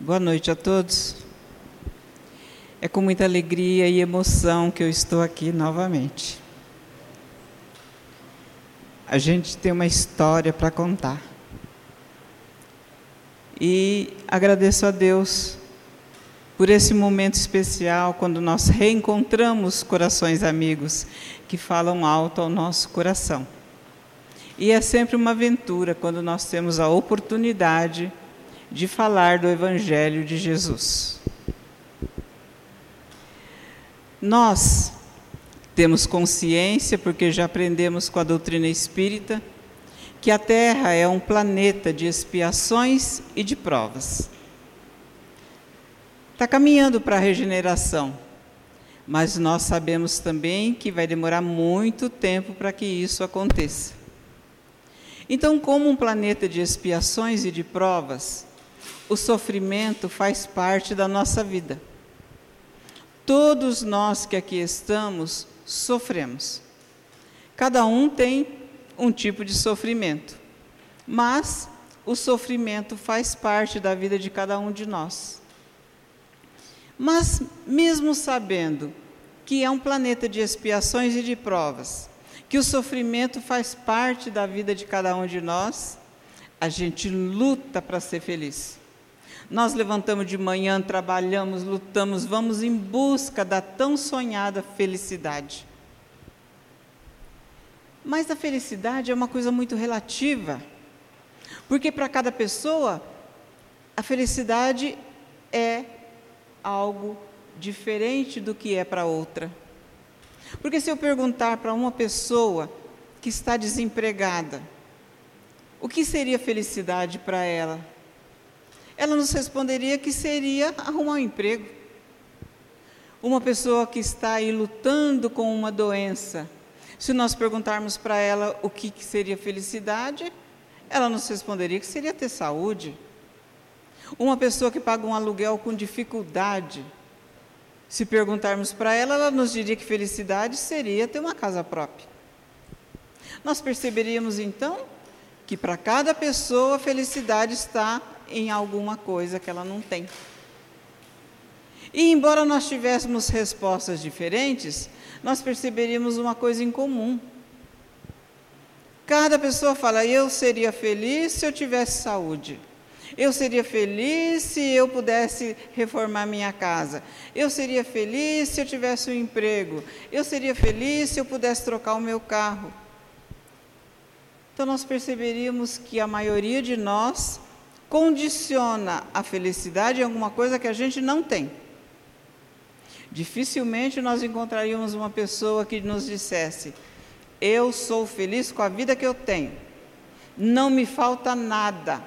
Boa noite a todos. É com muita alegria e emoção que eu estou aqui novamente. A gente tem uma história para contar. E agradeço a Deus por esse momento especial, quando nós reencontramos corações amigos que falam alto ao nosso coração. E é sempre uma aventura quando nós temos a oportunidade de falar do Evangelho de Jesus. Nós temos consciência, porque já aprendemos com a doutrina espírita, que a Terra é um planeta de expiações e de provas. Está caminhando para a regeneração, mas nós sabemos também que vai demorar muito tempo para que isso aconteça. Então, como um planeta de expiações e de provas, o sofrimento faz parte da nossa vida. Todos nós que aqui estamos sofremos. Cada um tem um tipo de sofrimento, mas o sofrimento faz parte da vida de cada um de nós. Mas, mesmo sabendo que é um planeta de expiações e de provas, que o sofrimento faz parte da vida de cada um de nós, a gente luta para ser feliz. Nós levantamos de manhã, trabalhamos, lutamos, vamos em busca da tão sonhada felicidade. Mas a felicidade é uma coisa muito relativa, porque para cada pessoa, a felicidade é algo diferente do que é para outra. Porque se eu perguntar para uma pessoa que está desempregada, o que seria felicidade para ela? Ela nos responderia que seria arrumar um emprego. Uma pessoa que está aí lutando com uma doença, se nós perguntarmos para ela o que, que seria felicidade, ela nos responderia que seria ter saúde. Uma pessoa que paga um aluguel com dificuldade, se perguntarmos para ela, ela nos diria que felicidade seria ter uma casa própria. Nós perceberíamos então que para cada pessoa a felicidade está em alguma coisa que ela não tem. E embora nós tivéssemos respostas diferentes, nós perceberíamos uma coisa em comum. Cada pessoa fala: Eu seria feliz se eu tivesse saúde. Eu seria feliz se eu pudesse reformar minha casa. Eu seria feliz se eu tivesse um emprego. Eu seria feliz se eu pudesse trocar o meu carro. Então, nós perceberíamos que a maioria de nós condiciona a felicidade em alguma coisa que a gente não tem. Dificilmente nós encontraríamos uma pessoa que nos dissesse: Eu sou feliz com a vida que eu tenho, não me falta nada.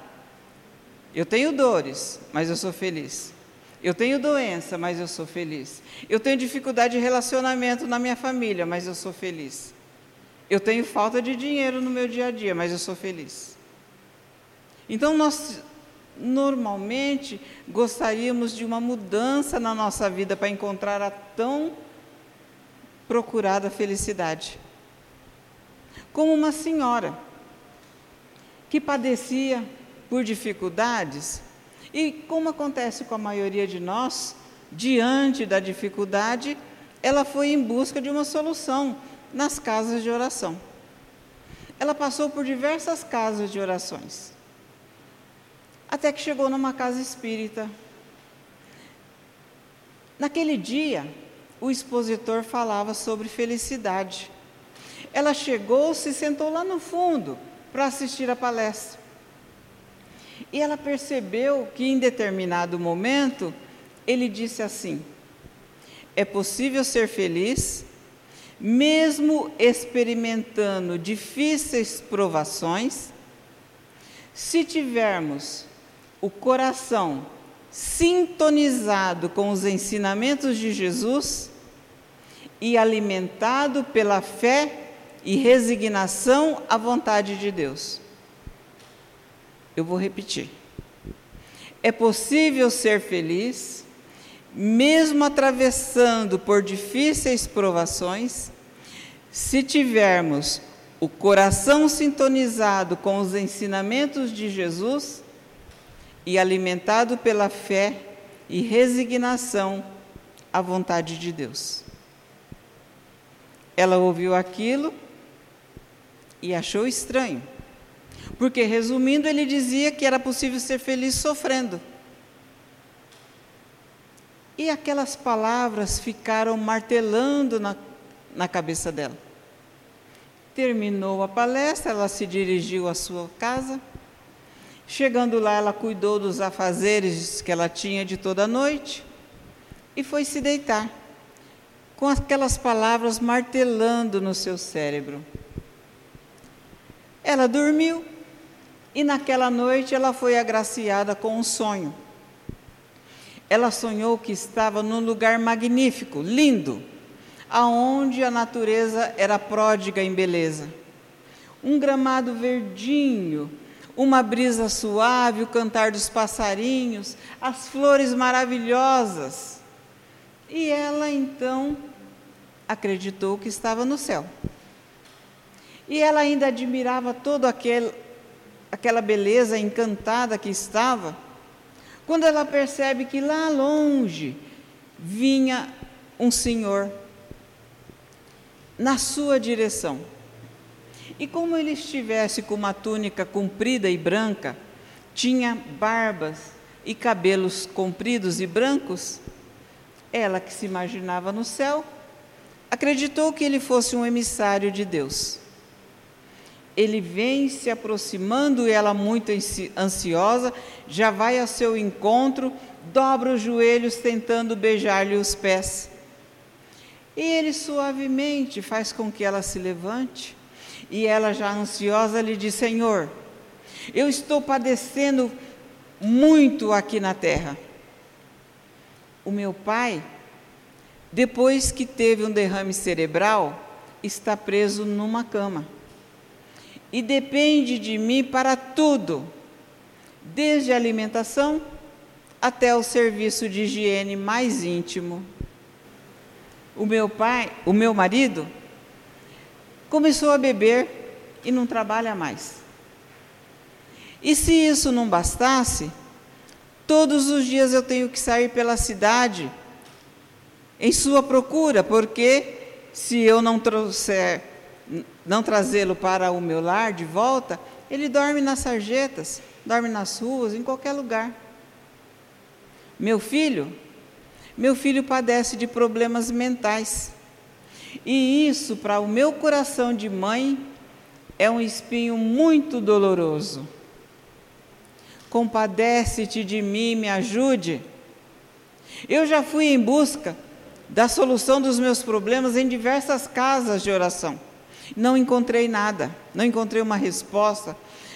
Eu tenho dores, mas eu sou feliz. Eu tenho doença, mas eu sou feliz. Eu tenho dificuldade de relacionamento na minha família, mas eu sou feliz. Eu tenho falta de dinheiro no meu dia a dia, mas eu sou feliz. Então nós normalmente gostaríamos de uma mudança na nossa vida para encontrar a tão procurada felicidade. Como uma senhora que padecia por dificuldades, e como acontece com a maioria de nós, diante da dificuldade, ela foi em busca de uma solução nas casas de oração. Ela passou por diversas casas de orações até que chegou numa casa espírita. Naquele dia, o expositor falava sobre felicidade. Ela chegou, se sentou lá no fundo para assistir a palestra. E ela percebeu que em determinado momento ele disse assim: É possível ser feliz mesmo experimentando difíceis provações, se tivermos o coração sintonizado com os ensinamentos de Jesus e alimentado pela fé e resignação à vontade de Deus. Eu vou repetir. É possível ser feliz, mesmo atravessando por difíceis provações, se tivermos o coração sintonizado com os ensinamentos de Jesus e alimentado pela fé e resignação à vontade de Deus. Ela ouviu aquilo e achou estranho, porque, resumindo, ele dizia que era possível ser feliz sofrendo. E aquelas palavras ficaram martelando na, na cabeça dela. Terminou a palestra, ela se dirigiu à sua casa. Chegando lá, ela cuidou dos afazeres que ela tinha de toda a noite e foi se deitar, com aquelas palavras martelando no seu cérebro. Ela dormiu e naquela noite ela foi agraciada com um sonho. Ela sonhou que estava num lugar magnífico, lindo, aonde a natureza era pródiga em beleza. Um gramado verdinho, uma brisa suave, o cantar dos passarinhos, as flores maravilhosas. E ela então acreditou que estava no céu. E ela ainda admirava toda aquela beleza encantada que estava quando ela percebe que lá longe vinha um senhor na sua direção. E como ele estivesse com uma túnica comprida e branca, tinha barbas e cabelos compridos e brancos, ela que se imaginava no céu, acreditou que ele fosse um emissário de Deus ele vem se aproximando, e ela muito ansiosa, já vai ao seu encontro, dobra os joelhos tentando beijar-lhe os pés. E ele suavemente faz com que ela se levante, e ela já ansiosa lhe diz: Senhor, eu estou padecendo muito aqui na terra. O meu pai, depois que teve um derrame cerebral, está preso numa cama e depende de mim para tudo, desde a alimentação até o serviço de higiene mais íntimo. O meu pai, o meu marido, começou a beber e não trabalha mais. E se isso não bastasse, todos os dias eu tenho que sair pela cidade em sua procura, porque se eu não trouxer não trazê-lo para o meu lar de volta, ele dorme nas sarjetas, dorme nas ruas, em qualquer lugar. Meu filho, meu filho padece de problemas mentais. E isso, para o meu coração de mãe, é um espinho muito doloroso. Compadece-te de mim, me ajude. Eu já fui em busca da solução dos meus problemas em diversas casas de oração. Não encontrei nada, não encontrei uma resposta,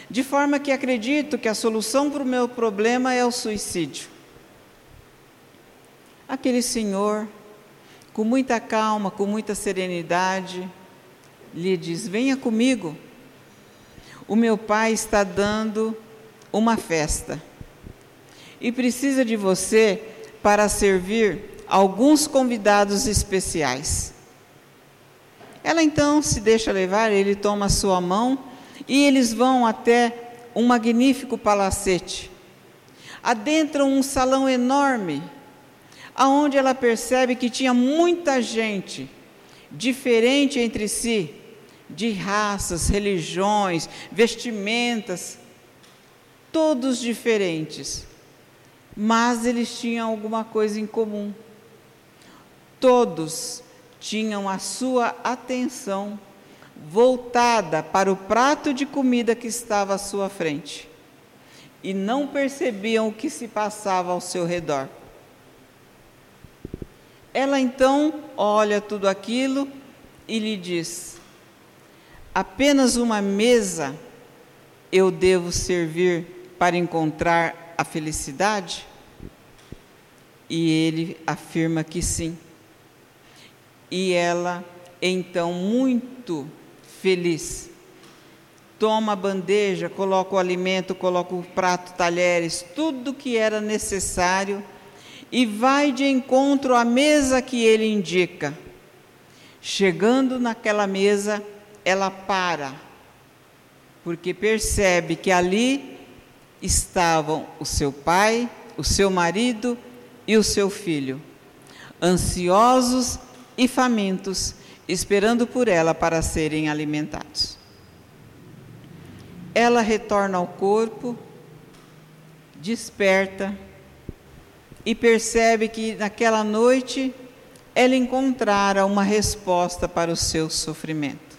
de forma que acredito que a solução para o meu problema é o suicídio. Aquele senhor, com muita calma, com muita serenidade, lhe diz: Venha comigo. O meu pai está dando uma festa e precisa de você para servir alguns convidados especiais. Ela então se deixa levar, ele toma sua mão e eles vão até um magnífico palacete. Adentram um salão enorme, aonde ela percebe que tinha muita gente diferente entre si, de raças, religiões, vestimentas, todos diferentes. Mas eles tinham alguma coisa em comum. Todos tinham a sua atenção voltada para o prato de comida que estava à sua frente e não percebiam o que se passava ao seu redor. Ela então olha tudo aquilo e lhe diz: apenas uma mesa eu devo servir para encontrar a felicidade? E ele afirma que sim. E ela, então, muito feliz, toma a bandeja, coloca o alimento, coloca o prato, talheres, tudo que era necessário e vai de encontro à mesa que ele indica. Chegando naquela mesa, ela para, porque percebe que ali estavam o seu pai, o seu marido e o seu filho, ansiosos e famintos, esperando por ela para serem alimentados. Ela retorna ao corpo, desperta e percebe que naquela noite ela encontrara uma resposta para o seu sofrimento.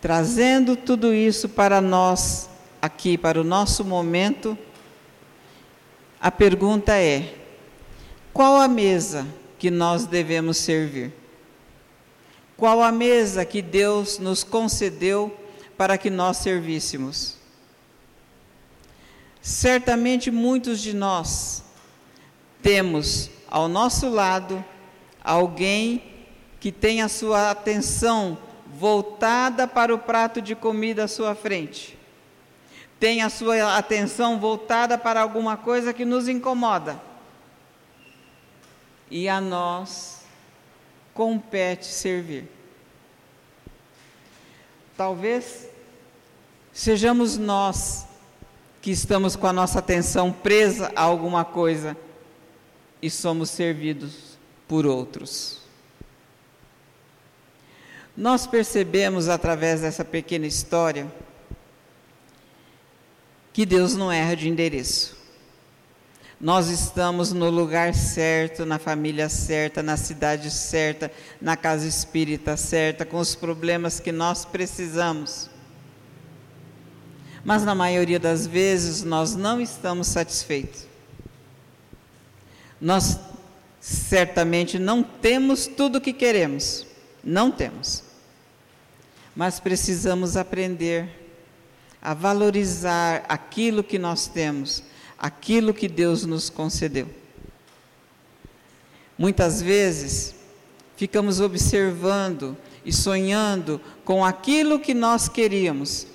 Trazendo tudo isso para nós, aqui, para o nosso momento, a pergunta é: qual a mesa que nós devemos servir? Qual a mesa que Deus nos concedeu para que nós servíssemos? Certamente muitos de nós temos ao nosso lado alguém que tem a sua atenção voltada para o prato de comida à sua frente tem a sua atenção voltada para alguma coisa que nos incomoda. E a nós compete servir. Talvez sejamos nós que estamos com a nossa atenção presa a alguma coisa e somos servidos por outros. Nós percebemos através dessa pequena história que Deus não erra de endereço. Nós estamos no lugar certo, na família certa, na cidade certa, na casa espírita certa, com os problemas que nós precisamos. Mas na maioria das vezes nós não estamos satisfeitos. Nós certamente não temos tudo o que queremos, não temos. Mas precisamos aprender a valorizar aquilo que nós temos, aquilo que Deus nos concedeu. Muitas vezes ficamos observando e sonhando com aquilo que nós queríamos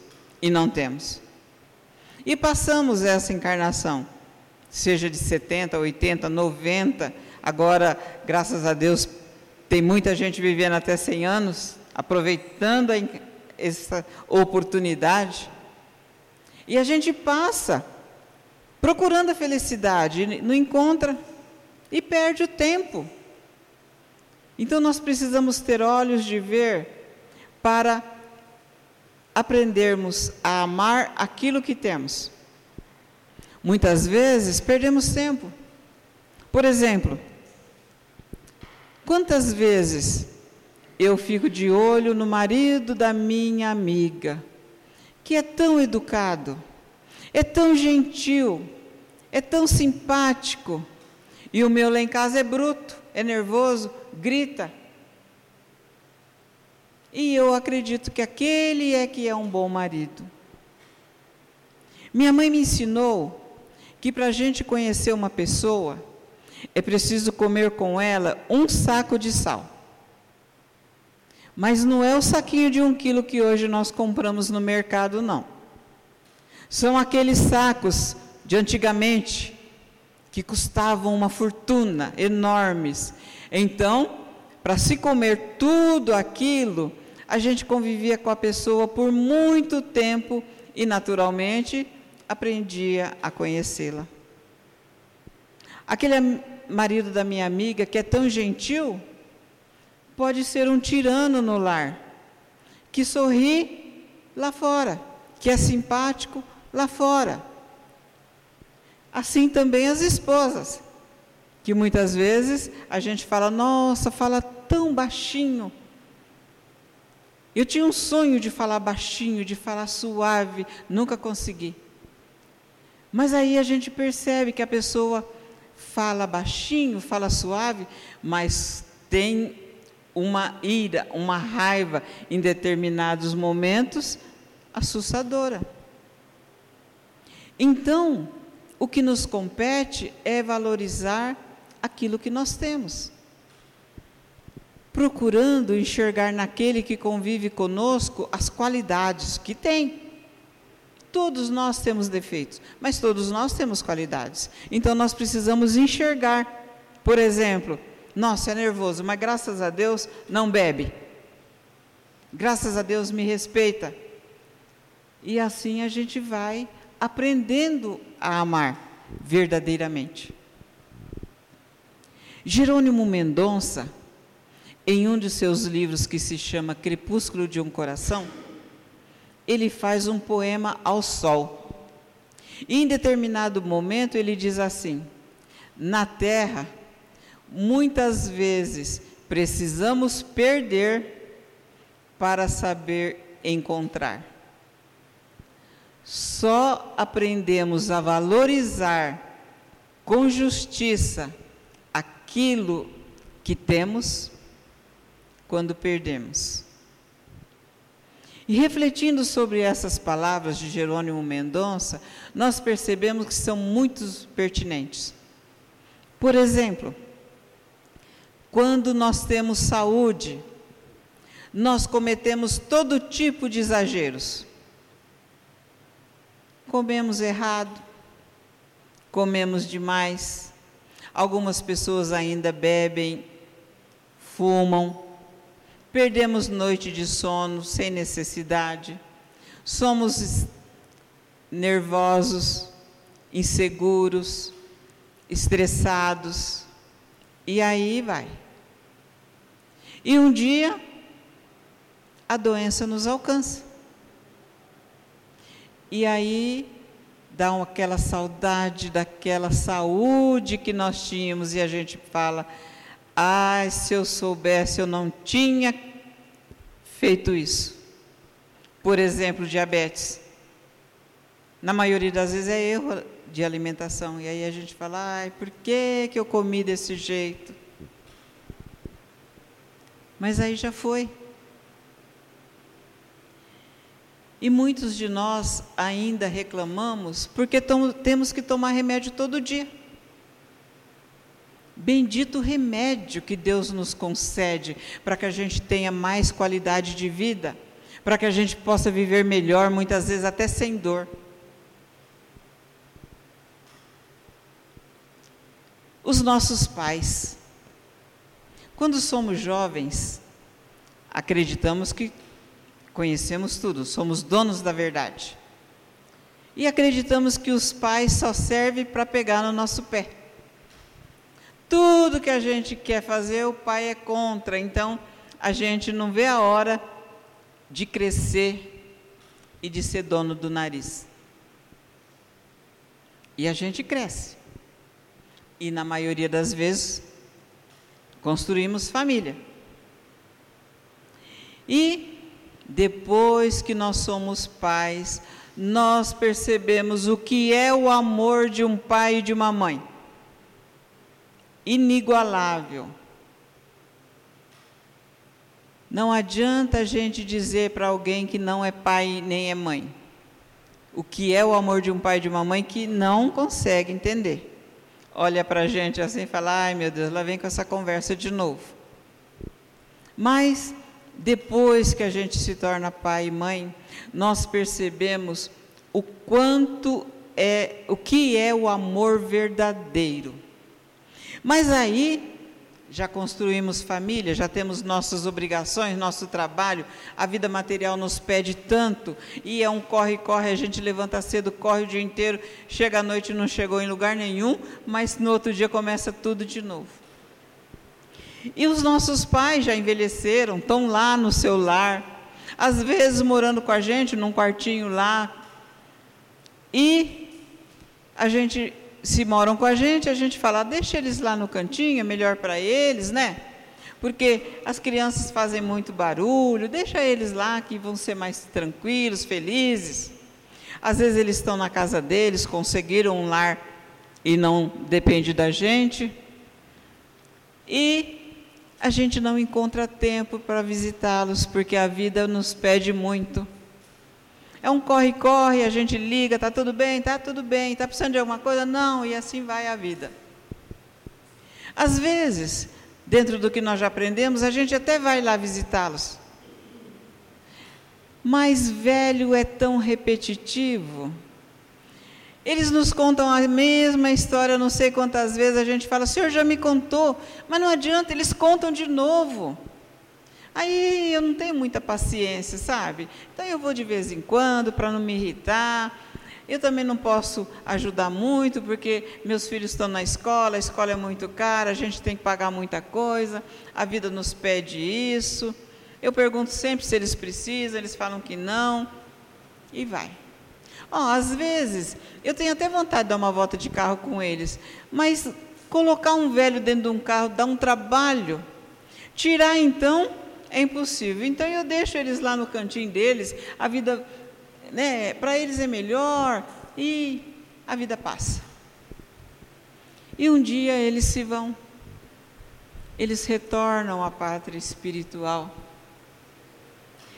e não temos. E passamos essa encarnação, seja de 70, 80, 90, agora, graças a Deus, tem muita gente vivendo até 100 anos, aproveitando essa oportunidade. E a gente passa procurando a felicidade, não encontra e perde o tempo. Então nós precisamos ter olhos de ver para aprendermos a amar aquilo que temos. Muitas vezes perdemos tempo. Por exemplo, quantas vezes eu fico de olho no marido da minha amiga? que é tão educado, é tão gentil, é tão simpático. E o meu lá em casa é bruto, é nervoso, grita. E eu acredito que aquele é que é um bom marido. Minha mãe me ensinou que para a gente conhecer uma pessoa, é preciso comer com ela um saco de sal. Mas não é o saquinho de um quilo que hoje nós compramos no mercado, não. São aqueles sacos de antigamente, que custavam uma fortuna, enormes. Então, para se comer tudo aquilo, a gente convivia com a pessoa por muito tempo e, naturalmente, aprendia a conhecê-la. Aquele marido da minha amiga que é tão gentil, pode ser um tirano no lar, que sorri lá fora, que é simpático lá fora. Assim também as esposas, que muitas vezes a gente fala, nossa, fala tão baixinho. Eu tinha um sonho de falar baixinho, de falar suave, nunca consegui. Mas aí a gente percebe que a pessoa fala baixinho, fala suave, mas tem uma ira, uma raiva em determinados momentos assustadora. Então, o que nos compete é valorizar aquilo que nós temos. Procurando enxergar naquele que convive conosco as qualidades que tem. Todos nós temos defeitos, mas todos nós temos qualidades. Então nós precisamos enxergar. Por exemplo, nossa, é nervoso, mas graças a Deus não bebe. Graças a Deus me respeita. E assim a gente vai aprendendo a amar verdadeiramente. Jerônimo Mendonça, em um de seus livros que se chama Crepúsculo de um Coração, ele faz um poema ao sol. E em determinado momento ele diz assim: Na terra, muitas vezes precisamos perder para saber encontrar. Só aprendemos a valorizar com justiça aquilo que temos quando perdemos. E refletindo sobre essas palavras de Jerônimo Mendonça, nós percebemos que são muito pertinentes. Por exemplo, quando nós temos saúde, nós cometemos todo tipo de exageros. Comemos errado, comemos demais, algumas pessoas ainda bebem, fumam, perdemos noite de sono sem necessidade, somos nervosos, inseguros, estressados, e aí vai. E um dia, a doença nos alcança. E aí dá aquela saudade daquela saúde que nós tínhamos e a gente fala: ai, se eu soubesse, eu não tinha feito isso. Por exemplo, diabetes. Na maioria das vezes é erro de alimentação. E aí a gente fala: ai, por que, que eu comi desse jeito? Mas aí já foi. E muitos de nós ainda reclamamos porque temos que tomar remédio todo dia. Bendito remédio que Deus nos concede para que a gente tenha mais qualidade de vida, para que a gente possa viver melhor, muitas vezes até sem dor. Os nossos pais. Quando somos jovens, acreditamos que Conhecemos tudo, somos donos da verdade. E acreditamos que os pais só servem para pegar no nosso pé. Tudo que a gente quer fazer, o pai é contra. Então, a gente não vê a hora de crescer e de ser dono do nariz. E a gente cresce. E na maioria das vezes, construímos família. E depois que nós somos pais, nós percebemos o que é o amor de um pai e de uma mãe. Inigualável. Não adianta a gente dizer para alguém que não é pai nem é mãe. O que é o amor de um pai e de uma mãe que não consegue entender. Olha para a gente assim e fala: ai meu Deus, lá vem com essa conversa de novo. Mas depois que a gente se torna pai e mãe, nós percebemos o quanto é, o que é o amor verdadeiro. Mas aí já construímos família, já temos nossas obrigações, nosso trabalho, a vida material nos pede tanto, e é um corre-corre, a gente levanta cedo, corre o dia inteiro, chega à noite não chegou em lugar nenhum, mas no outro dia começa tudo de novo. E os nossos pais já envelheceram, estão lá no seu lar, às vezes morando com a gente num quartinho lá. E a gente, se moram com a gente, a gente fala, deixa eles lá no cantinho, é melhor para eles, né? Porque as crianças fazem muito barulho, deixa eles lá que vão ser mais tranquilos, felizes. Às vezes eles estão na casa deles, conseguiram um lar e não depende da gente. E a gente não encontra tempo para visitá-los, porque a vida nos pede muito. É um corre-corre, a gente liga, está tudo bem, está tudo bem, está precisando de alguma coisa? Não, e assim vai a vida. Às vezes, dentro do que nós já aprendemos, a gente até vai lá visitá-los. Mas velho é tão repetitivo eles nos contam a mesma história, não sei quantas vezes a gente fala, o senhor já me contou, mas não adianta, eles contam de novo. Aí eu não tenho muita paciência, sabe? Então eu vou de vez em quando para não me irritar. Eu também não posso ajudar muito porque meus filhos estão na escola, a escola é muito cara, a gente tem que pagar muita coisa, a vida nos pede isso. Eu pergunto sempre se eles precisam, eles falam que não, e vai. Oh, às vezes, eu tenho até vontade de dar uma volta de carro com eles, mas colocar um velho dentro de um carro dá um trabalho. Tirar, então, é impossível. Então, eu deixo eles lá no cantinho deles, a vida né, para eles é melhor e a vida passa. E um dia eles se vão, eles retornam à pátria espiritual.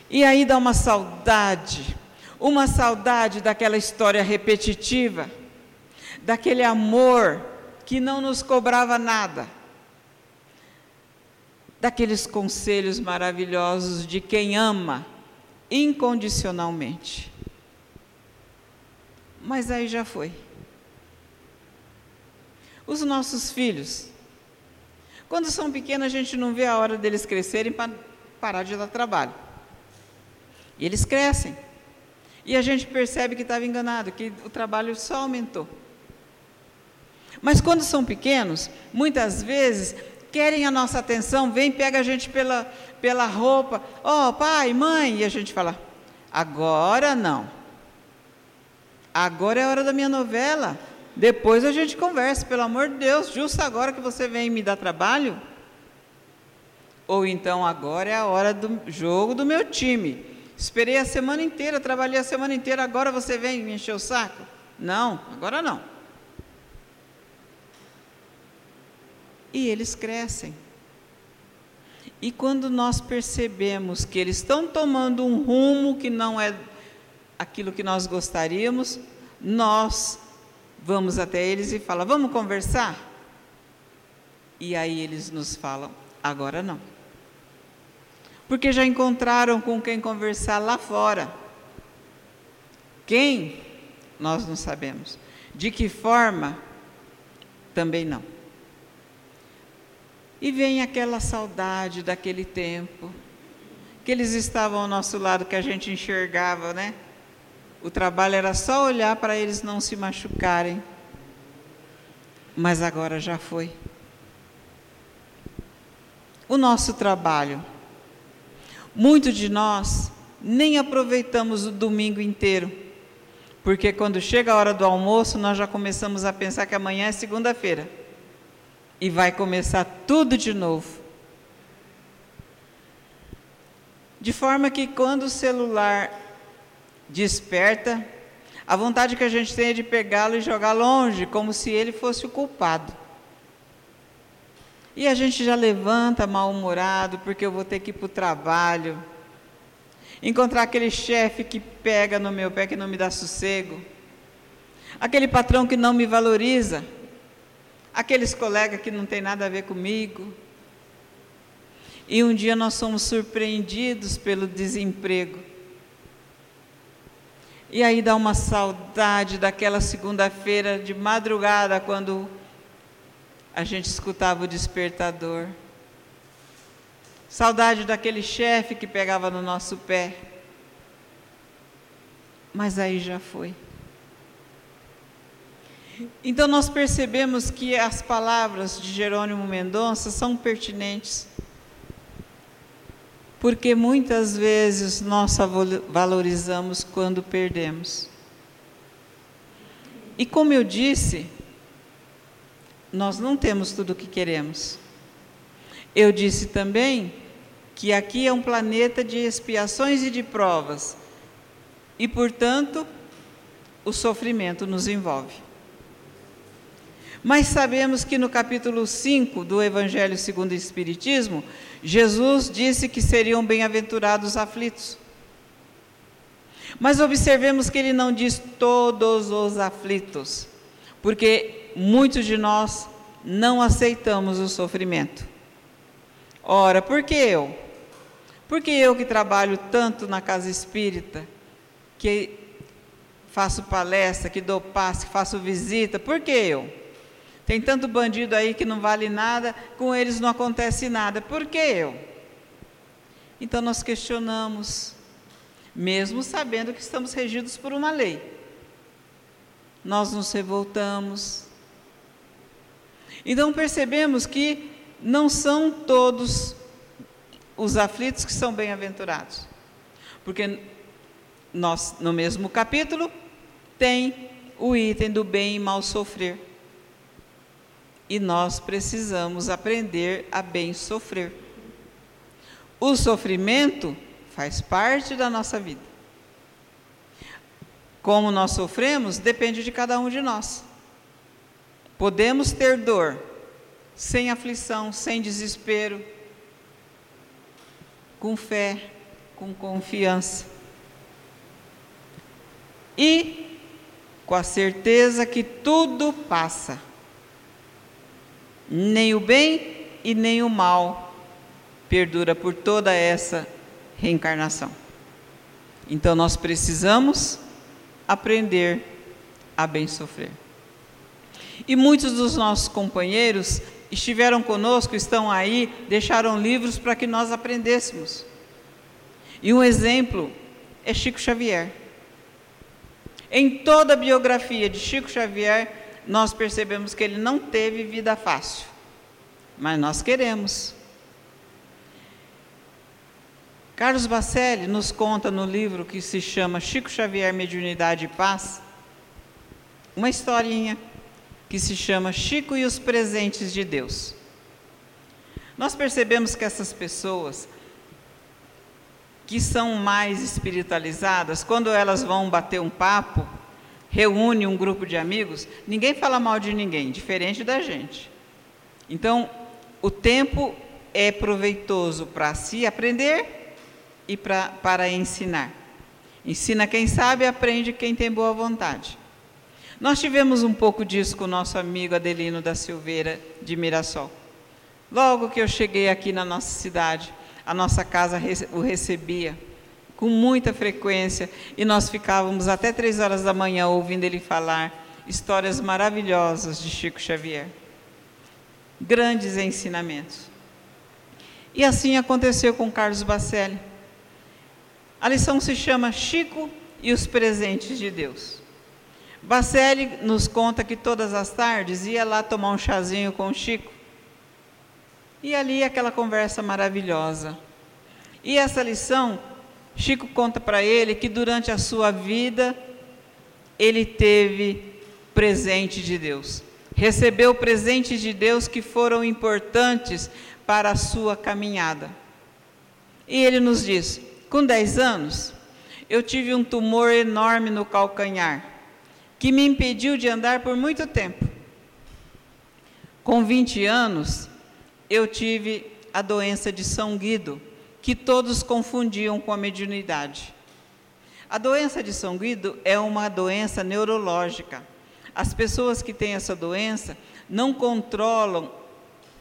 E aí dá uma saudade, uma saudade daquela história repetitiva, daquele amor que não nos cobrava nada, daqueles conselhos maravilhosos de quem ama incondicionalmente mas aí já foi. Os nossos filhos, quando são pequenos, a gente não vê a hora deles crescerem para parar de dar trabalho. E eles crescem. E a gente percebe que estava enganado, que o trabalho só aumentou. Mas quando são pequenos, muitas vezes querem a nossa atenção, vem, pega a gente pela, pela roupa, ó oh, pai, mãe, e a gente fala, agora não. Agora é a hora da minha novela. Depois a gente conversa, pelo amor de Deus, justo agora que você vem me dar trabalho. Ou então agora é a hora do jogo do meu time. Esperei a semana inteira, trabalhei a semana inteira, agora você vem me encher o saco? Não, agora não. E eles crescem. E quando nós percebemos que eles estão tomando um rumo que não é aquilo que nós gostaríamos, nós vamos até eles e fala: "Vamos conversar?" E aí eles nos falam: "Agora não." Porque já encontraram com quem conversar lá fora. Quem? Nós não sabemos. De que forma? Também não. E vem aquela saudade daquele tempo, que eles estavam ao nosso lado, que a gente enxergava, né? O trabalho era só olhar para eles não se machucarem. Mas agora já foi. O nosso trabalho. Muitos de nós nem aproveitamos o domingo inteiro. Porque quando chega a hora do almoço, nós já começamos a pensar que amanhã é segunda-feira. E vai começar tudo de novo. De forma que quando o celular desperta, a vontade que a gente tem é de pegá-lo e jogar longe, como se ele fosse o culpado. E a gente já levanta mal-humorado, porque eu vou ter que ir para o trabalho. Encontrar aquele chefe que pega no meu pé, que não me dá sossego. Aquele patrão que não me valoriza. Aqueles colegas que não tem nada a ver comigo. E um dia nós somos surpreendidos pelo desemprego. E aí dá uma saudade daquela segunda-feira de madrugada, quando a gente escutava o despertador. Saudade daquele chefe que pegava no nosso pé. Mas aí já foi. Então nós percebemos que as palavras de Jerônimo Mendonça são pertinentes porque muitas vezes nós valorizamos quando perdemos. E como eu disse, nós não temos tudo o que queremos. Eu disse também que aqui é um planeta de expiações e de provas, e portanto, o sofrimento nos envolve. Mas sabemos que no capítulo 5 do Evangelho segundo o Espiritismo, Jesus disse que seriam bem-aventurados os aflitos. Mas observemos que ele não diz todos os aflitos, porque muitos de nós não aceitamos o sofrimento. Ora, por que eu? Porque eu que trabalho tanto na casa espírita, que faço palestra, que dou passe, que faço visita, por que eu? Tem tanto bandido aí que não vale nada, com eles não acontece nada. Por que eu? Então nós questionamos, mesmo sabendo que estamos regidos por uma lei. Nós nos revoltamos. Então percebemos que não são todos os aflitos que são bem-aventurados. Porque nós, no mesmo capítulo, tem o item do bem e mal sofrer. E nós precisamos aprender a bem sofrer. O sofrimento faz parte da nossa vida. Como nós sofremos depende de cada um de nós. Podemos ter dor sem aflição, sem desespero, com fé, com confiança. E com a certeza que tudo passa. Nem o bem e nem o mal perdura por toda essa reencarnação. Então nós precisamos aprender a bem sofrer. E muitos dos nossos companheiros estiveram conosco, estão aí, deixaram livros para que nós aprendêssemos. E um exemplo é Chico Xavier. Em toda a biografia de Chico Xavier, nós percebemos que ele não teve vida fácil, mas nós queremos. Carlos Bacelli nos conta no livro que se chama Chico Xavier Mediunidade e Paz, uma historinha que se chama Chico e os Presentes de Deus. Nós percebemos que essas pessoas que são mais espiritualizadas, quando elas vão bater um papo, reúne um grupo de amigos, ninguém fala mal de ninguém, diferente da gente. Então, o tempo é proveitoso para se aprender e pra, para ensinar. Ensina quem sabe, aprende quem tem boa vontade. Nós tivemos um pouco disso com o nosso amigo Adelino da Silveira, de Mirassol. Logo que eu cheguei aqui na nossa cidade, a nossa casa o recebia com muita frequência e nós ficávamos até três horas da manhã ouvindo ele falar histórias maravilhosas de Chico Xavier. Grandes ensinamentos. E assim aconteceu com Carlos Bacelli. A lição se chama Chico e os presentes de Deus. Bacelli nos conta que todas as tardes ia lá tomar um chazinho com o Chico. E ali aquela conversa maravilhosa. E essa lição, Chico conta para ele que durante a sua vida ele teve presente de Deus. Recebeu presentes de Deus que foram importantes para a sua caminhada. E ele nos diz: com 10 anos, eu tive um tumor enorme no calcanhar que me impediu de andar por muito tempo. Com 20 anos, eu tive a doença de São Guido, que todos confundiam com a mediunidade. A doença de São Guido é uma doença neurológica. As pessoas que têm essa doença não controlam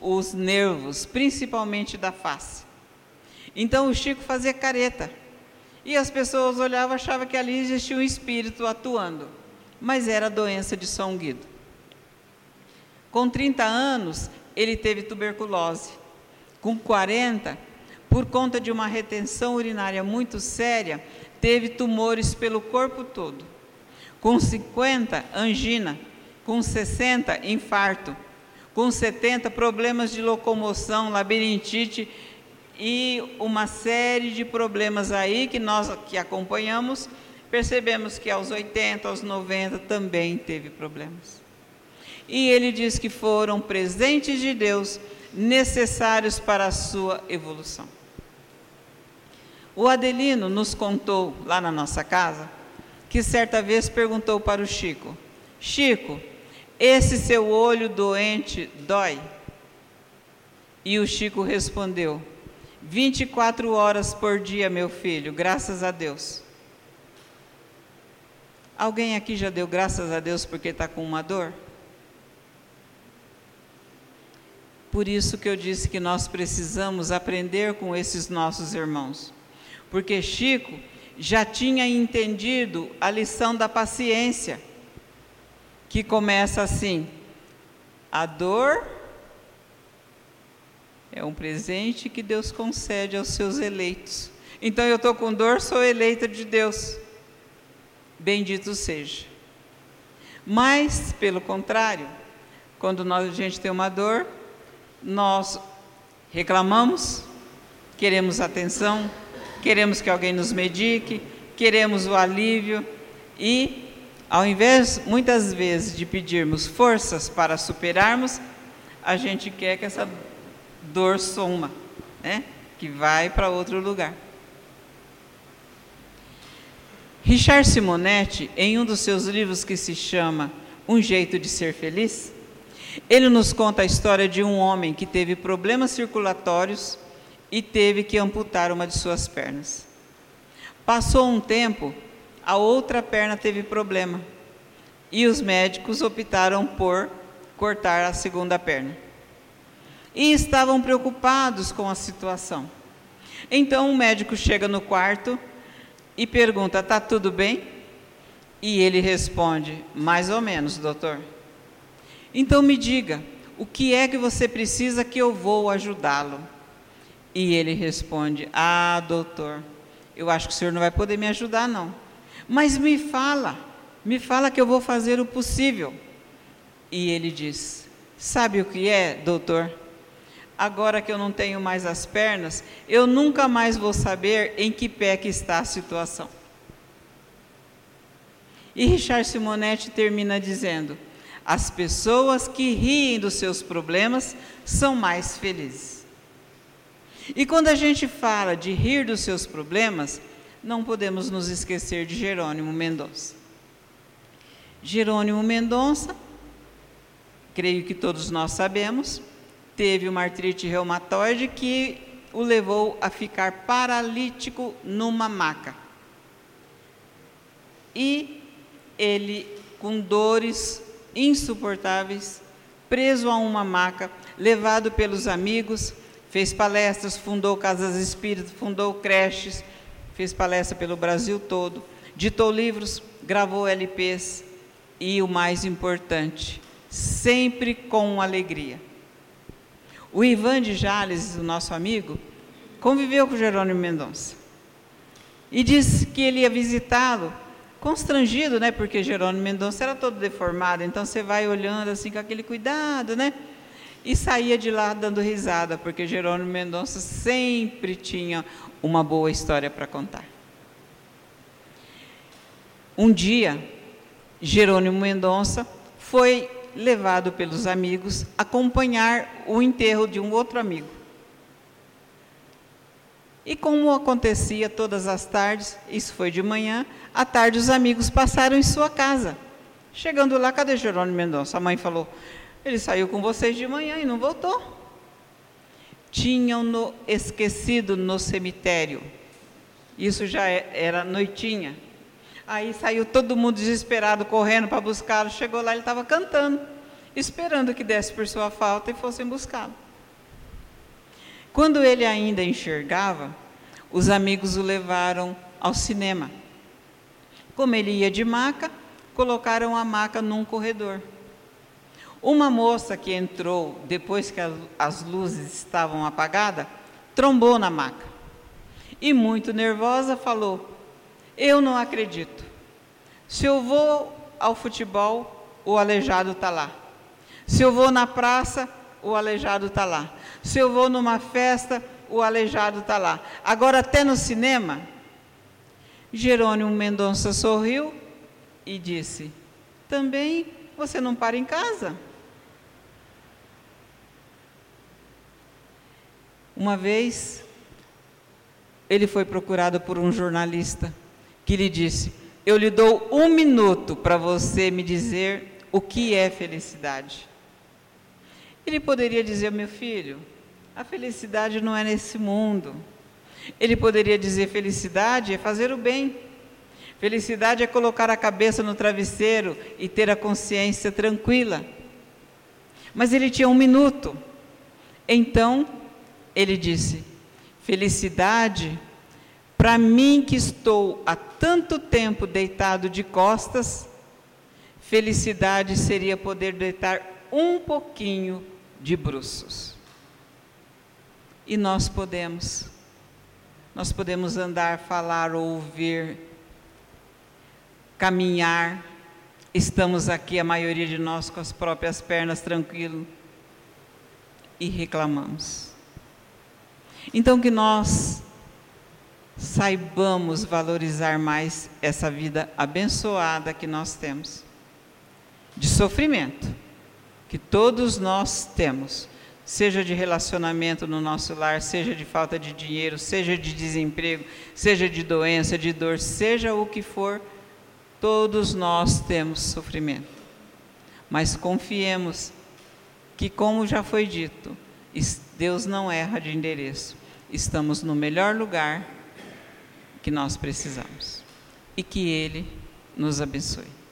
os nervos, principalmente da face. Então o Chico fazia careta. E as pessoas olhavam achavam que ali existia um espírito atuando mas era a doença de São Guido. Com 30 anos, ele teve tuberculose. Com 40, por conta de uma retenção urinária muito séria, teve tumores pelo corpo todo. Com 50, angina. Com 60, infarto. Com 70, problemas de locomoção, labirintite e uma série de problemas aí que nós que acompanhamos percebemos que aos 80, aos 90 também teve problemas. E ele diz que foram presentes de Deus necessários para a sua evolução. O Adelino nos contou lá na nossa casa que certa vez perguntou para o Chico: Chico, esse seu olho doente dói? E o Chico respondeu: 24 horas por dia, meu filho, graças a Deus. Alguém aqui já deu graças a Deus porque está com uma dor? Por isso que eu disse que nós precisamos aprender com esses nossos irmãos. Porque Chico já tinha entendido a lição da paciência, que começa assim: a dor É um presente que Deus concede aos seus eleitos. Então eu estou com dor, sou eleita de Deus. Bendito seja. Mas, pelo contrário, quando nós, a gente tem uma dor, nós reclamamos, queremos atenção, queremos que alguém nos medique, queremos o alívio e, ao invés, muitas vezes, de pedirmos forças para superarmos, a gente quer que essa dor soma, né? que vai para outro lugar. Richard Simonetti, em um dos seus livros que se chama Um Jeito de Ser Feliz, ele nos conta a história de um homem que teve problemas circulatórios e teve que amputar uma de suas pernas. Passou um tempo, a outra perna teve problema e os médicos optaram por cortar a segunda perna. E estavam preocupados com a situação. Então o médico chega no quarto e pergunta: Está tudo bem? E ele responde: Mais ou menos, doutor. Então me diga, o que é que você precisa que eu vou ajudá-lo? E ele responde: Ah, doutor, eu acho que o senhor não vai poder me ajudar, não. Mas me fala, me fala que eu vou fazer o possível. E ele diz: Sabe o que é, doutor? agora que eu não tenho mais as pernas, eu nunca mais vou saber em que pé que está a situação. E Richard Simonetti termina dizendo: as pessoas que riem dos seus problemas são mais felizes. E quando a gente fala de rir dos seus problemas, não podemos nos esquecer de Jerônimo Mendonça. Jerônimo Mendonça, creio que todos nós sabemos, teve uma artrite reumatoide que o levou a ficar paralítico numa maca. E ele, com dores insuportáveis, preso a uma maca, levado pelos amigos, fez palestras, fundou casas espíritas, fundou creches, fez palestra pelo Brasil todo, ditou livros, gravou LPs e o mais importante, sempre com alegria o Ivan de Jales, o nosso amigo, conviveu com Jerônimo Mendonça. E disse que ele ia visitá-lo, constrangido, né? Porque Jerônimo Mendonça era todo deformado, então você vai olhando assim com aquele cuidado, né? E saía de lá dando risada, porque Jerônimo Mendonça sempre tinha uma boa história para contar. Um dia, Jerônimo Mendonça foi levado pelos amigos acompanhar o enterro de um outro amigo. E como acontecia todas as tardes, isso foi de manhã, à tarde os amigos passaram em sua casa. Chegando lá, cadê Jerônimo Mendonça? A mãe falou: ele saiu com vocês de manhã e não voltou. Tinham-no esquecido no cemitério. Isso já é, era noitinha. Aí saiu todo mundo desesperado, correndo para buscá-lo. Chegou lá, ele estava cantando, esperando que desse por sua falta e fossem buscá-lo. Quando ele ainda enxergava, os amigos o levaram ao cinema. Como ele ia de maca, colocaram a maca num corredor. Uma moça que entrou depois que as luzes estavam apagadas, trombou na maca. E muito nervosa falou: eu não acredito. Se eu vou ao futebol, o aleijado está lá. Se eu vou na praça, o aleijado está lá. Se eu vou numa festa, o aleijado está lá. Agora, até no cinema, Jerônimo Mendonça sorriu e disse: Também você não para em casa? Uma vez, ele foi procurado por um jornalista que lhe disse: Eu lhe dou um minuto para você me dizer o que é felicidade. Ele poderia dizer: Meu filho, a felicidade não é nesse mundo. Ele poderia dizer: Felicidade é fazer o bem. Felicidade é colocar a cabeça no travesseiro e ter a consciência tranquila. Mas ele tinha um minuto. Então, ele disse: Felicidade para mim que estou há tanto tempo deitado de costas, felicidade seria poder deitar um pouquinho de bruços. E nós podemos. Nós podemos andar, falar, ouvir, caminhar. Estamos aqui, a maioria de nós, com as próprias pernas tranquilo e reclamamos. Então, que nós saibamos valorizar mais essa vida abençoada que nós temos, de sofrimento, que todos nós temos, seja de relacionamento no nosso lar, seja de falta de dinheiro, seja de desemprego, seja de doença, de dor, seja o que for, todos nós temos sofrimento. Mas confiemos que, como já foi dito, Deus não erra de endereço. Estamos no melhor lugar que nós precisamos. E que Ele nos abençoe.